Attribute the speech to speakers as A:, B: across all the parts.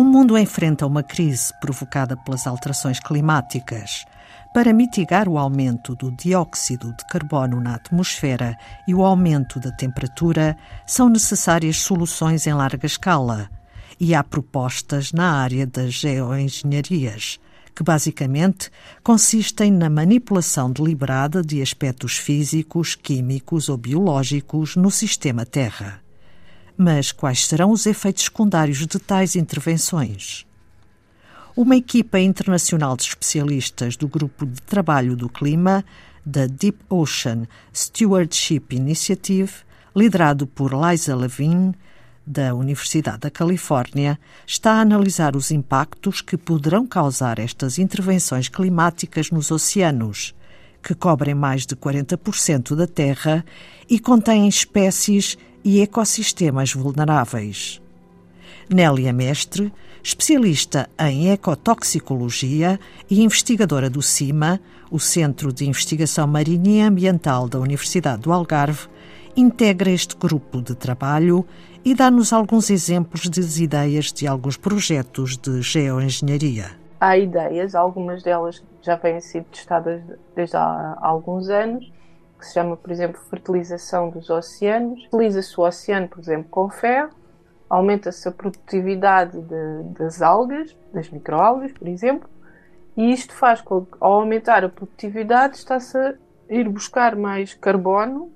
A: O mundo enfrenta uma crise provocada pelas alterações climáticas. Para mitigar o aumento do dióxido de carbono na atmosfera e o aumento da temperatura, são necessárias soluções em larga escala. E há propostas na área das geoengenharias, que basicamente consistem na manipulação deliberada de aspectos físicos, químicos ou biológicos no sistema Terra. Mas quais serão os efeitos secundários de tais intervenções? Uma equipa internacional de especialistas do Grupo de Trabalho do Clima, da Deep Ocean Stewardship Initiative, liderado por Liza Levine, da Universidade da Califórnia, está a analisar os impactos que poderão causar estas intervenções climáticas nos oceanos, que cobrem mais de 40% da Terra e contêm espécies e ecossistemas vulneráveis. Nélia Mestre, especialista em ecotoxicologia e investigadora do CIMA, o Centro de Investigação Marinha e Ambiental da Universidade do Algarve, integra este grupo de trabalho e dá-nos alguns exemplos das ideias de alguns projetos de geoengenharia.
B: Há ideias, algumas delas já vêm sido testadas desde há alguns anos, que se chama, por exemplo, fertilização dos oceanos. Utiliza-se o oceano, por exemplo, com ferro, aumenta-se a produtividade de, das algas, das microalgas, por exemplo, e isto faz com que, ao aumentar a produtividade, está-se a ir buscar mais carbono,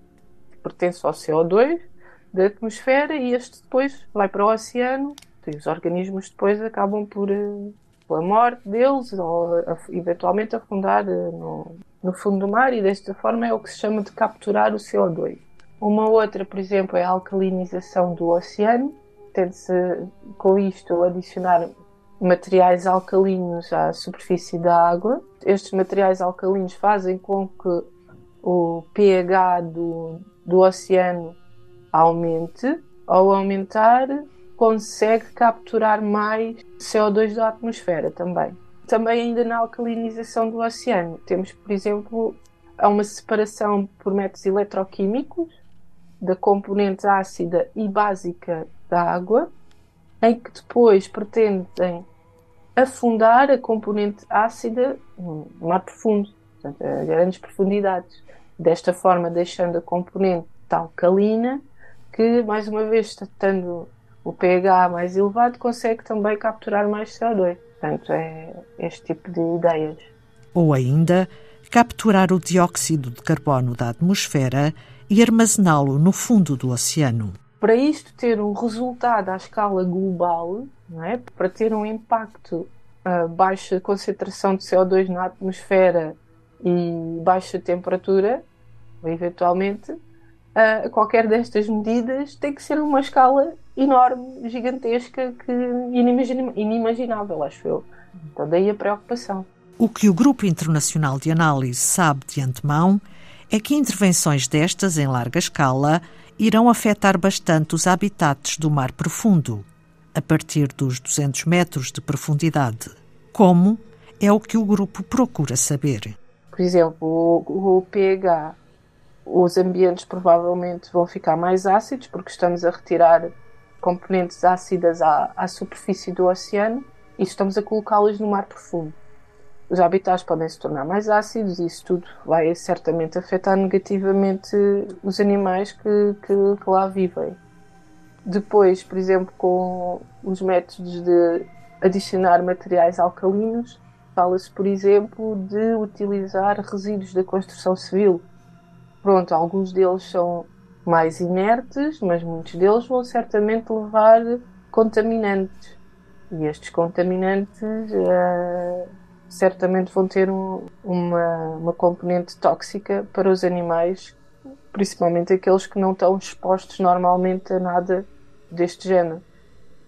B: que pertence ao CO2, da atmosfera, e este depois vai para o oceano, e os organismos depois acabam por, eh, pela morte deles, ou eventualmente afundar eh, no, no fundo do mar e desta forma é o que se chama de capturar o CO2. Uma outra, por exemplo, é a alcalinização do oceano. Tende-se com isto adicionar materiais alcalinos à superfície da água. Estes materiais alcalinos fazem com que o pH do, do oceano aumente. Ao aumentar, consegue capturar mais CO2 da atmosfera também. Também ainda na alcalinização do oceano. Temos, por exemplo, há uma separação por métodos eletroquímicos da componente ácida e básica da água, em que depois pretendem afundar a componente ácida no mar profundo, portanto, a grandes profundidades. Desta forma, deixando a componente alcalina, que, mais uma vez, estando o pH mais elevado, consegue também capturar mais CO2. Portanto, é este tipo de ideias.
A: Ou ainda, capturar o dióxido de carbono da atmosfera e armazená-lo no fundo do oceano.
B: Para isto ter um resultado à escala global, é? para ter um impacto a baixa concentração de CO2 na atmosfera e baixa temperatura, eventualmente, qualquer destas medidas tem que ser uma escala enorme, gigantesca, que inimaginável, acho eu. Então daí a preocupação.
A: O que o Grupo Internacional de Análise sabe de antemão é que intervenções destas em larga escala irão afetar bastante os habitats do mar profundo, a partir dos 200 metros de profundidade. Como é o que o grupo procura saber.
B: Por exemplo, o, o pH, os ambientes provavelmente vão ficar mais ácidos porque estamos a retirar componentes ácidas à, à superfície do oceano e estamos a colocá-las no mar profundo. Os habitats podem se tornar mais ácidos e isso tudo vai certamente afetar negativamente os animais que, que, que lá vivem. Depois, por exemplo, com os métodos de adicionar materiais alcalinos, fala-se, por exemplo, de utilizar resíduos da construção civil. Pronto, alguns deles são mais inertes, mas muitos deles vão certamente levar contaminantes. E estes contaminantes uh, certamente vão ter um, uma, uma componente tóxica para os animais, principalmente aqueles que não estão expostos normalmente a nada deste género.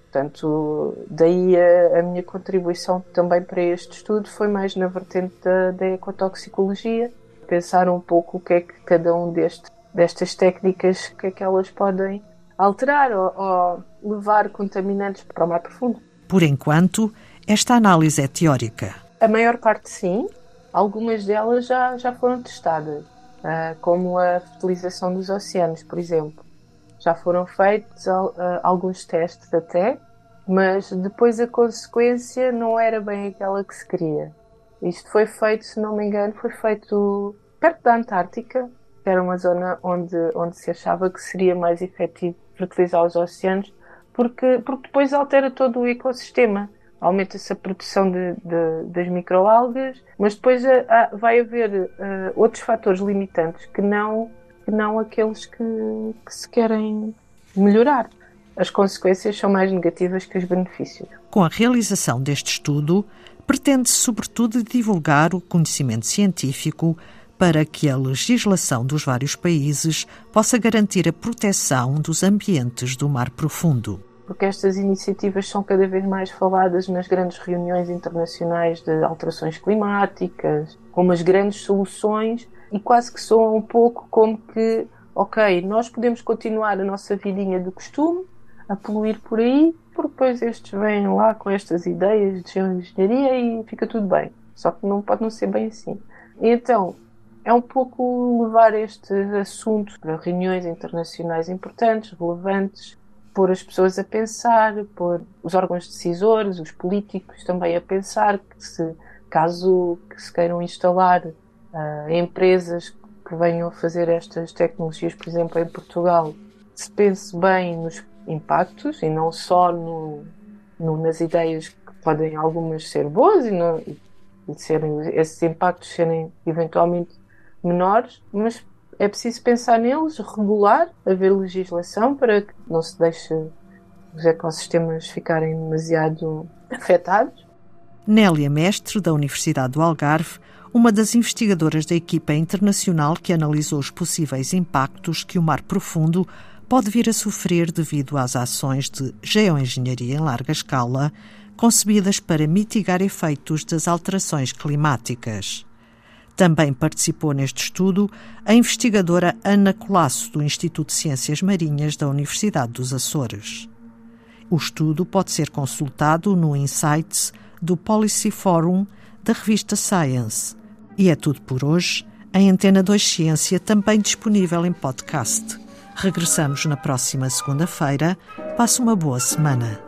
B: Portanto, daí a, a, minha contribuição também para este estudo foi mais na vertente da, da ecotoxicologia, pensar um pouco o que é que cada um destes destas técnicas que é que elas podem alterar ou, ou levar contaminantes para o mar profundo.
A: Por enquanto, esta análise é teórica.
B: A maior parte sim, algumas delas já, já foram testadas, uh, como a fertilização dos oceanos, por exemplo. Já foram feitos uh, alguns testes até, mas depois a consequência não era bem aquela que se queria. Isto foi feito, se não me engano, foi feito perto da Antártica, que era uma zona onde, onde se achava que seria mais efetivo fertilizar os oceanos, porque, porque depois altera todo o ecossistema. Aumenta-se a produção de, de, das microalgas, mas depois a, vai haver uh, outros fatores limitantes que não, que não aqueles que, que se querem melhorar as consequências são mais negativas que os benefícios.
A: Com a realização deste estudo, pretende-se, sobretudo, divulgar o conhecimento científico para que a legislação dos vários países possa garantir a proteção dos ambientes do mar profundo.
B: Porque estas iniciativas são cada vez mais faladas nas grandes reuniões internacionais de alterações climáticas, como as grandes soluções, e quase que soam um pouco como que, ok, nós podemos continuar a nossa vidinha de costume, a poluir por aí, porque depois estes vêm lá com estas ideias de geoengenharia e fica tudo bem. Só que não pode não ser bem assim. E então, é um pouco levar este assunto para reuniões internacionais importantes, relevantes, pôr as pessoas a pensar, pôr os órgãos decisores, os políticos também a pensar que se caso que se queiram instalar uh, empresas que venham fazer estas tecnologias, por exemplo, em Portugal, se pense bem nos impactos e não só no, no, nas ideias que podem algumas ser boas e, e serem, esses impactos serem eventualmente menores, mas é preciso pensar neles, regular, haver legislação para que não se deixe os ecossistemas ficarem demasiado afetados.
A: Nélia Mestre, da Universidade do Algarve, uma das investigadoras da equipa internacional que analisou os possíveis impactos que o mar profundo pode vir a sofrer devido às ações de geoengenharia em larga escala, concebidas para mitigar efeitos das alterações climáticas. Também participou neste estudo a investigadora Ana Colasso, do Instituto de Ciências Marinhas da Universidade dos Açores. O estudo pode ser consultado no Insights do Policy Forum da revista Science. E é tudo por hoje. Em Antena 2 Ciência, também disponível em podcast. Regressamos na próxima segunda-feira. Passe uma boa semana.